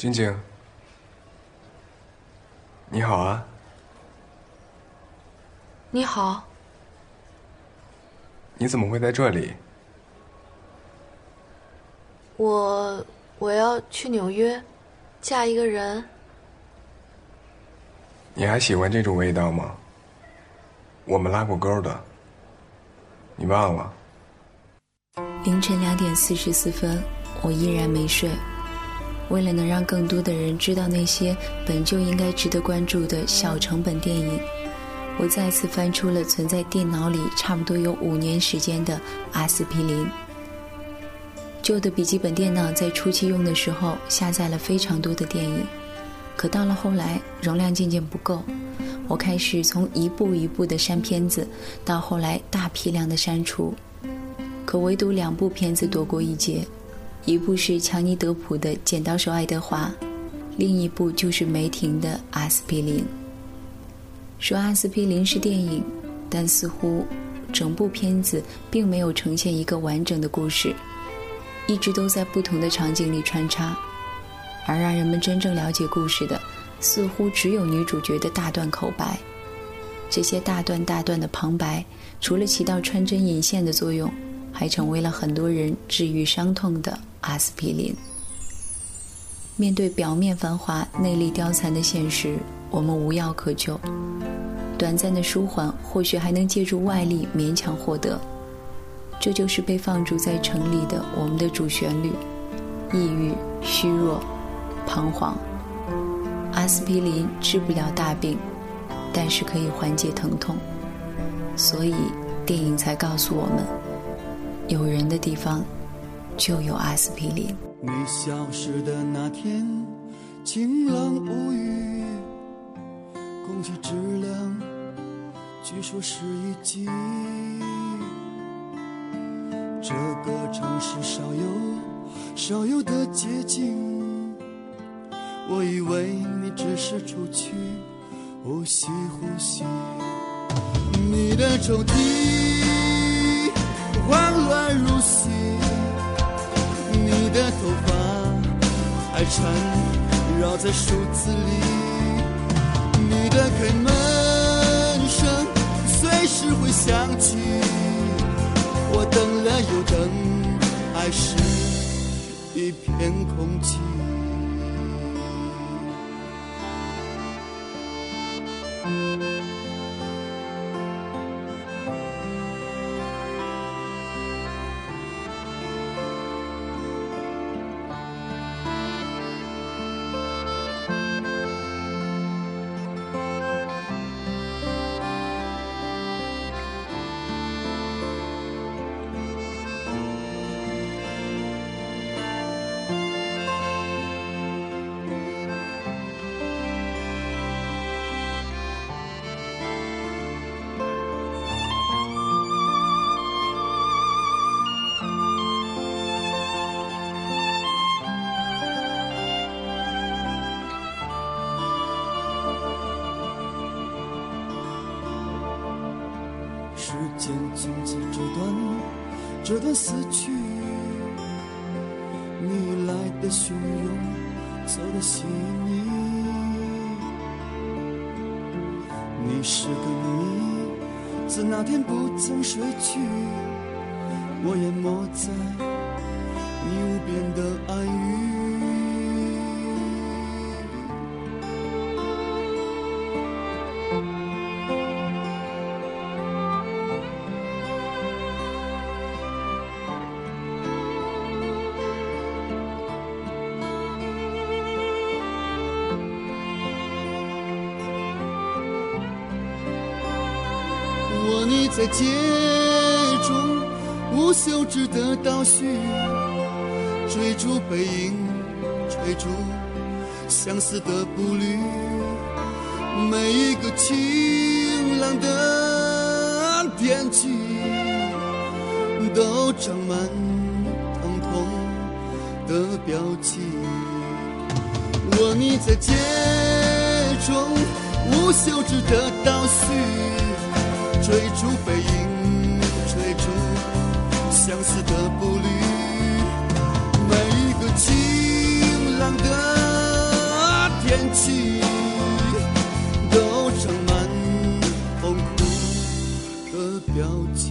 晶晶，你好啊！你好，你怎么会在这里？我我要去纽约，嫁一个人。你还喜欢这种味道吗？我们拉过钩的，你忘了？凌晨两点四十四分，我依然没睡。为了能让更多的人知道那些本就应该值得关注的小成本电影，我再次翻出了存在电脑里差不多有五年时间的阿司匹林。旧的笔记本电脑在初期用的时候下载了非常多的电影，可到了后来容量渐渐不够，我开始从一步一步的删片子，到后来大批量的删除，可唯独两部片子躲过一劫。一部是强尼德普的《剪刀手爱德华》，另一部就是梅婷的《阿司匹林》。说阿司匹林是电影，但似乎整部片子并没有呈现一个完整的故事，一直都在不同的场景里穿插，而让人们真正了解故事的，似乎只有女主角的大段口白。这些大段大段的旁白，除了起到穿针引线的作用，还成为了很多人治愈伤痛的。阿司匹林。面对表面繁华、内力凋残的现实，我们无药可救。短暂的舒缓，或许还能借助外力勉强获得。这就是被放逐在城里的我们的主旋律：抑郁、虚弱、彷徨。阿司匹林治不了大病，但是可以缓解疼痛。所以，电影才告诉我们：有人的地方。就有阿司匹林。你消失的那天，晴朗无雨，空气质量据说是一级。这个城市少有少有的街景，我以为你只是出去呼吸呼吸。你的抽屉在数字里，你的开门声随时会响起，我等了又等，还是一片空寂。时间从此这段这段死去，你来的汹涌，走的细腻。你是个谜，自那天不曾睡去，我淹没在你在街中无休止的倒叙，追逐背影，追逐相似的步履，每一个晴朗的天气都长满疼痛的标记。我你在街中无休止的倒叙。追逐背影，追逐相思的步履，每一个晴朗的天。气，都盛满痛苦的表情。